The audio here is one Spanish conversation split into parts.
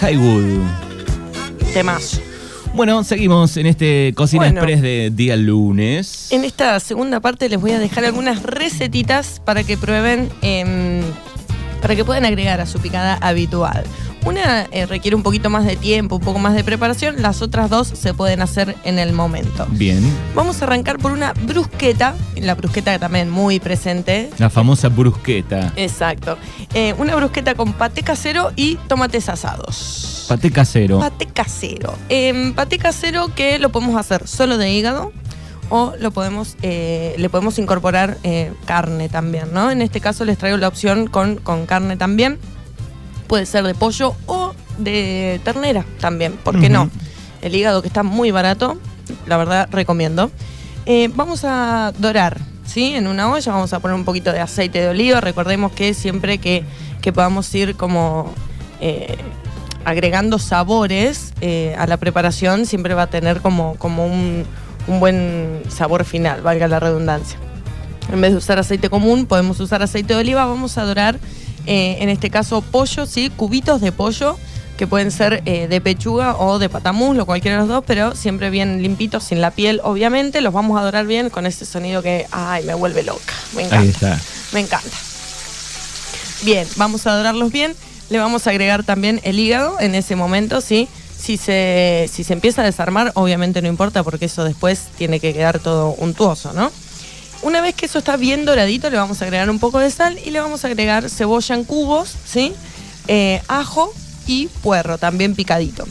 Highwood. Temas. Bueno, seguimos en este Cocina Bueno. Express de día lunes. En esta segunda parte les voy a dejar algunas recetitas para que prueben, em, para que puedan agregar a su picada habitual. Una eh, requiere un poquito más de tiempo, un poco más de preparación, las otras dos se pueden hacer en el momento. Bien. Vamos a arrancar por una brusqueta, la brusqueta también muy presente. La famosa brusqueta. Exacto. Eh, una brusqueta con paté casero y tomates asados. Paté casero. Paté casero. Em, paté casero que lo podemos hacer solo de hígado o lo podemos, eh, le podemos incorporar eh, carne también, ¿no? En este caso les traigo la opción con, con carne también. Puede ser de pollo o de ternera también, ¿por qué no? El hígado que está muy barato, la verdad recomiendo. Eh, vamos a dorar, ¿sí? En una olla vamos a poner un poquito de aceite de oliva. Recordemos que siempre que, que podamos ir como eh, agregando sabores eh, a la preparación, siempre va a tener como, como un, un buen sabor final, valga la redundancia. En vez de usar aceite común, podemos usar aceite de oliva. Vamos a dorar, eh, en este caso, pollo, ¿sí? Cubitos de pollo, que pueden ser eh, de pechuga o de patamuslo, cualquiera de los dos, pero siempre bien limpitos, sin la piel, obviamente. Los vamos a dorar bien con ese sonido que, ay, me vuelve loca. Me encanta. Ahí está. Me encanta. Bien, vamos a dorarlos bien. Le vamos a agregar también el hígado en ese momento, ¿sí? Si se, si se empieza a desarmar, obviamente no importa porque eso después tiene que quedar todo untuoso, ¿no? Una vez que eso está bien doradito, le vamos a agregar un poco de sal y le vamos a agregar cebolla en cubos, ¿sí? Eh, ajo y puerro también picadito.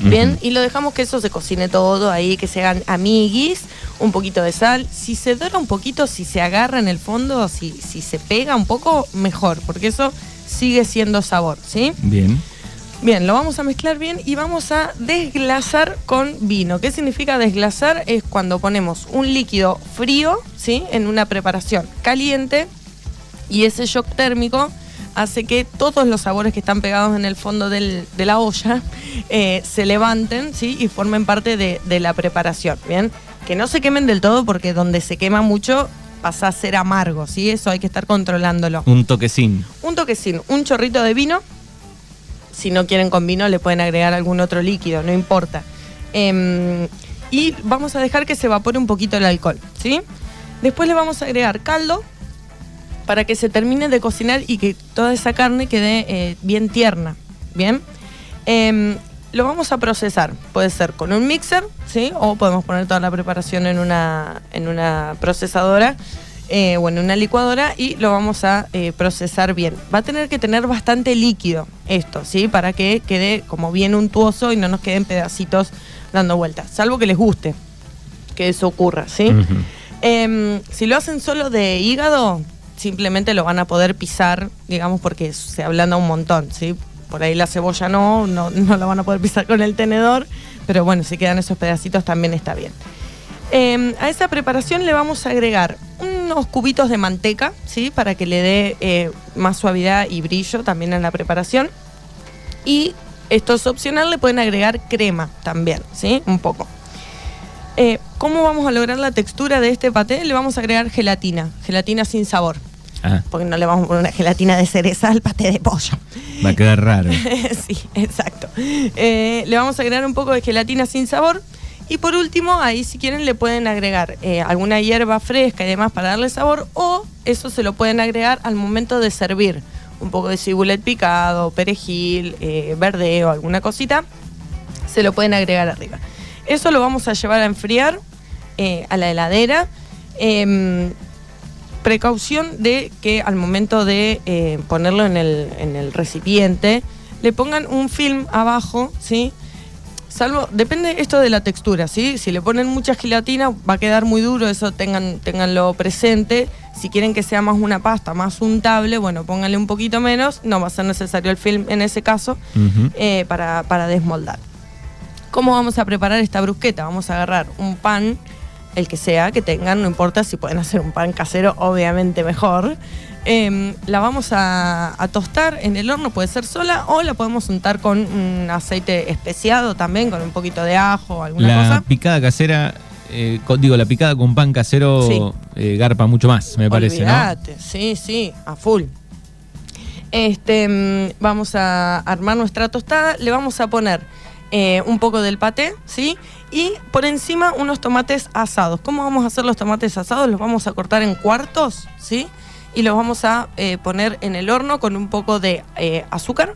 Bien, y lo dejamos que eso se cocine todo ahí, que se hagan amiguis, un poquito de sal. Si se dora un poquito, si se agarra en el fondo, si, si se pega un poco, mejor, porque eso sigue siendo sabor, ¿sí? Bien. Bien, lo vamos a mezclar bien y vamos a desglasar con vino. ¿Qué significa desglasar? Es cuando ponemos un líquido frío, ¿sí? En una preparación caliente y ese shock térmico hace que todos los sabores que están pegados en el fondo del- de la olla eh, se levanten, ¿sí? Y formen parte de, de la preparación, ¿bien? Que no se quemen del todo porque donde se quema mucho pasa a ser amargo, ¿sí? Eso hay que estar controlándolo. Un toquecín. Un toquecín, un chorrito de vino. Si no quieren con vino, le pueden agregar algún otro líquido, no importa. Em, y vamos a dejar que se evapore un poquito el alcohol, ¿sí? Después le vamos a agregar caldo para que se termine de cocinar y que toda esa carne quede eh, bien tierna, ¿bien? Em, lo vamos a procesar, puede ser con un mixer, ¿sí? O podemos poner toda la preparación en una, en una procesadora eh, o en una licuadora y lo vamos a eh, procesar bien. Va a tener que tener bastante líquido esto, ¿sí? Para que quede como bien untuoso y no nos queden pedacitos dando vueltas, salvo que les guste que eso ocurra, ¿sí? Em, si lo hacen solo de hígado, simplemente lo van a poder pisar, digamos, porque se ablanda un montón, ¿sí? Por ahí la cebolla no, no, no la van a poder pisar con el tenedor, pero bueno, si quedan esos pedacitos también está bien. Em, a esa preparación le vamos a agregar unos cubitos de manteca, ¿sí? Para que le dé eh, más suavidad y brillo también en la preparación. Y esto es opcional, le pueden agregar crema también, ¿sí? Un poco. Eh, ¿Cómo vamos a lograr la textura de este paté? Le vamos a agregar gelatina, gelatina sin sabor, Ah, porque no le vamos a poner una gelatina de cereza al paté de pollo. va a quedar raro. sí, exacto. Eh, le vamos a agregar un poco de gelatina sin sabor. Y por último, ahí si quieren le pueden agregar eh, alguna hierba fresca y demás para darle sabor, o eso se lo pueden agregar al momento de servir. Un poco de cibulet picado, perejil, eh, verdeo, alguna cosita, se lo pueden agregar arriba. Eso lo vamos a llevar a enfriar eh, a la heladera. Em, precaución de que al momento de eh, ponerlo en el, en el recipiente, le pongan un film abajo, ¿sí? Salvo, depende esto de la textura, ¿sí? Si le ponen mucha gelatina va a quedar muy duro, eso tengan, tenganlo presente. Si quieren que sea más una pasta, más untable, bueno, pónganle un poquito menos, no va a ser necesario el film en ese caso, eh, para, para desmoldar. ¿Cómo vamos a preparar esta brusqueta? Vamos a agarrar un pan, el que sea, que tengan, no importa si pueden hacer un pan casero, obviamente mejor. Em, la vamos a, a tostar en el horno, puede ser sola, o la podemos untar con un aceite especiado también, con un poquito de ajo o alguna La cosa. picada casera, eh, con- digo, la picada con pan casero Sí. eh, garpa mucho más, me parece, sí, sí, a full. Este, mm, vamos a armar nuestra tostada, le vamos a poner eh, un poco del paté, ¿sí? Y por encima unos tomates asados. ¿Cómo vamos a hacer los tomates asados? Los vamos a cortar en cuartos, ¿sí? Y los vamos a eh, poner en el horno con un poco de eh, azúcar,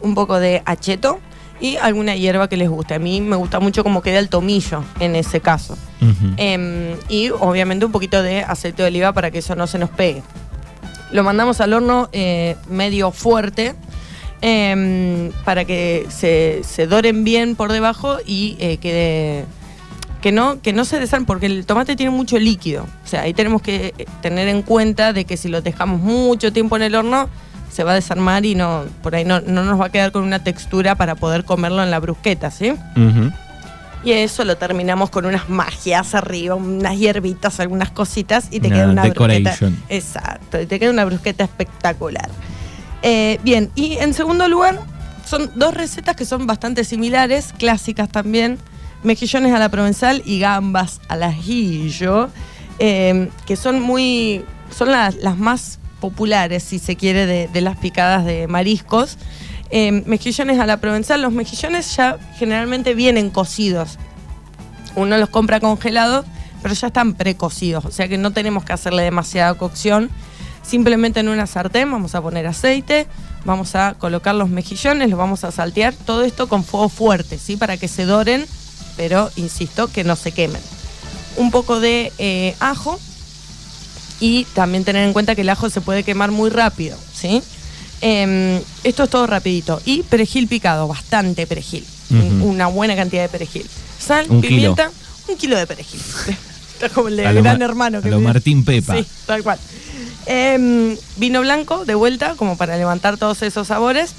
un poco de acheto y alguna hierba que les guste. A mí me gusta mucho cómo queda el tomillo en ese caso. Em, y obviamente un poquito de aceite de oliva para que eso no se nos pegue. Lo mandamos al horno medio fuerte em, para que se, se doren bien por debajo y eh, quede que no, que no se desarmen, porque el tomate tiene mucho líquido. O sea, ahí tenemos que eh, tener en cuenta de que si lo dejamos mucho tiempo en el horno, se va a desarmar y no, por ahí no, no nos va a quedar con una textura para poder comerlo en la brusqueta, ¿sí? Y eso lo terminamos con unas magias arriba, unas hierbitas, algunas cositas y te Una queda una brusqueta. Exacto, y te queda una brusqueta espectacular. Eh, bien, y en segundo lugar, son dos recetas que son bastante similares, clásicas también: mejillones a la provenzal y gambas al ajillo, eh, que son muy. son las, las más populares, si se quiere, de, las picadas de mariscos. Eh, mejillones a la provenzal, los mejillones ya generalmente vienen cocidos. Uno los compra congelados, pero ya están precocidos, o sea que no tenemos que hacerle demasiada cocción. Simplemente en una sartén vamos a poner aceite, vamos a colocar los mejillones, los vamos a saltear, todo esto con fuego fuerte, ¿sí? Para que se doren, pero insisto, que no se quemen. Un poco de eh, ajo y también tener en cuenta que el ajo se puede quemar muy rápido, ¿sí? Em, esto es todo rapidito. Y perejil picado, bastante perejil. Una buena cantidad de perejil. Sal, Un kilo. pimienta, un kilo de perejil. Está como el de gran Ma- hermano. a lo Martín Pepa. Sí, tal cual. Em, vino blanco de vuelta, como para levantar todos esos sabores.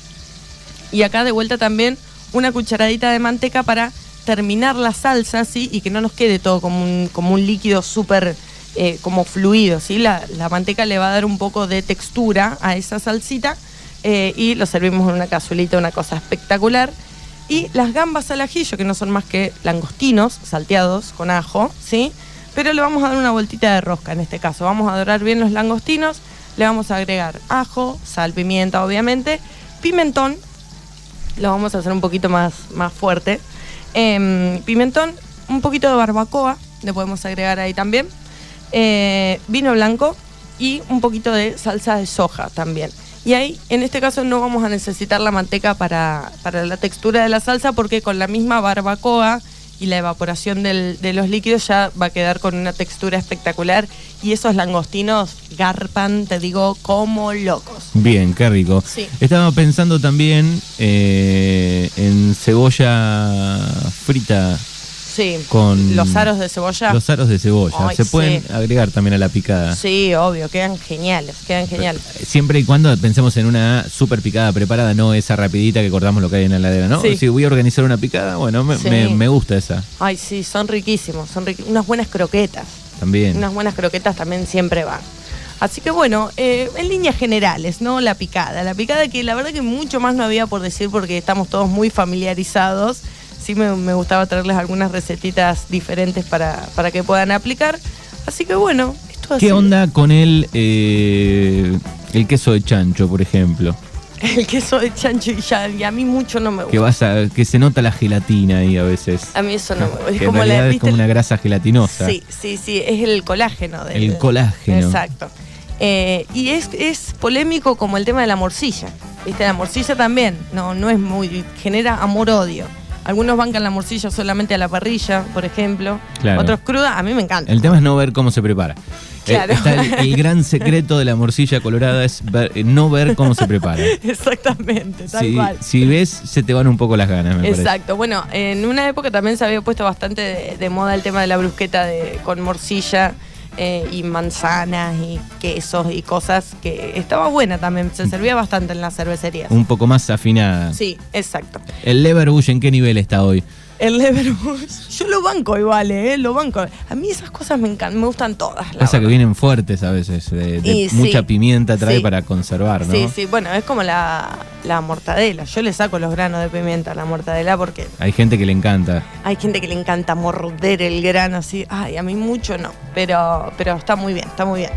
Y acá de vuelta también una cucharadita de manteca para terminar la salsa, ¿sí? Y que no nos quede todo como un, como un líquido súper eh, como fluido, ¿sí? La, la manteca le va a dar un poco de textura a esa salsita eh, y lo servimos en una cazuelita, una cosa espectacular. Y las gambas al ajillo, que no son más que langostinos salteados con ajo, ¿sí? Pero le vamos a dar una vueltita de rosca en este caso. Vamos a dorar bien los langostinos, le vamos a agregar ajo, sal, pimienta, obviamente, pimentón, lo vamos a hacer un poquito más, más fuerte. Em, pimentón, un poquito de barbacoa, le podemos agregar ahí también. Eh, vino blanco y un poquito de salsa de soja también. Y ahí, en este caso, no vamos a necesitar la manteca para, para la textura de la salsa porque con la misma barbacoa y la evaporación del- de los líquidos ya va a quedar con una textura espectacular y esos langostinos garpan, te digo, como locos. Bien, qué rico. Sí. Estaba pensando también eh, en cebolla frita Sí, con los aros de cebolla. Los aros de cebolla. Ay, Se pueden sí. agregar también a la picada. Sí, obvio, quedan geniales, quedan geniales. Siempre y cuando pensemos en una super picada preparada, no esa rapidita que cortamos lo que hay en la heladera, ¿no? Sí. Si voy a organizar una picada, bueno, me, Sí. me- me gusta esa Ay, sí, son riquísimos, son riqui- unas buenas croquetas. también. Unas buenas croquetas también siempre van. Así que bueno, eh, en líneas generales, ¿no? La picada. La picada que la verdad que mucho más no había por decir porque estamos todos muy familiarizados. Sí me, me gustaba traerles algunas recetitas diferentes para, para que puedan aplicar. Así que bueno, esto ha ¿Qué onda con el, eh, el queso de chancho, por ejemplo? El queso de chancho y ya, y a mí mucho no me gusta. Que vas a, que se nota la gelatina ahí a veces. A mí eso no me gusta. Es que como en la- realidad es ¿viste como el- una grasa gelatinosa. Sí, sí, sí, es el colágeno. del- El colágeno. Exacto. Eh, y es, es polémico como el tema de la morcilla. ¿Viste? La morcilla también, no, no es muy. genera amor-odio. Algunos bancan la morcilla solamente a la parrilla, por ejemplo. Claro. Otros cruda, a mí me encanta. El tema es no ver cómo se prepara. Eh, Claro. está el, el gran secreto de la morcilla colorada es ver- eh, no ver cómo se prepara. Exactamente, tal Si, cual. si ves, se te van un poco las ganas, me parece. Exacto. Bueno, en una época también se había puesto bastante de, de moda el tema de la brusqueta de, con morcilla eh, y manzanas y quesos y cosas que estaba buena también. Se servía bastante en las cervecerías. Un poco más afinada. Sí, exacto. ¿El Leverbush en qué nivel está hoy? El Leverbush, yo lo banco igual, ¿eh? Lo banco. A mí esas cosas me encantan, me gustan todas. la Pasa que vienen fuertes a veces, de, de Y sí. mucha pimienta trae Sí. para conservar, ¿no? Sí, sí, bueno, es como la, la mortadela. Yo le saco los granos de pimienta a la mortadela porque Hay gente que le encanta. hay gente que le encanta morder el grano así. Ay, a mí mucho no, pero, pero está muy bien, está muy bien.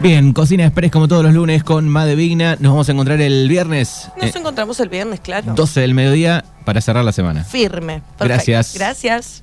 Bien, Cocina Express como todos los lunes con Made Vigna. Nos vamos a encontrar el viernes. Nos eh, encontramos el viernes, claro. 12 del mediodía para cerrar la semana. Firme. Perfecto. Gracias. Gracias.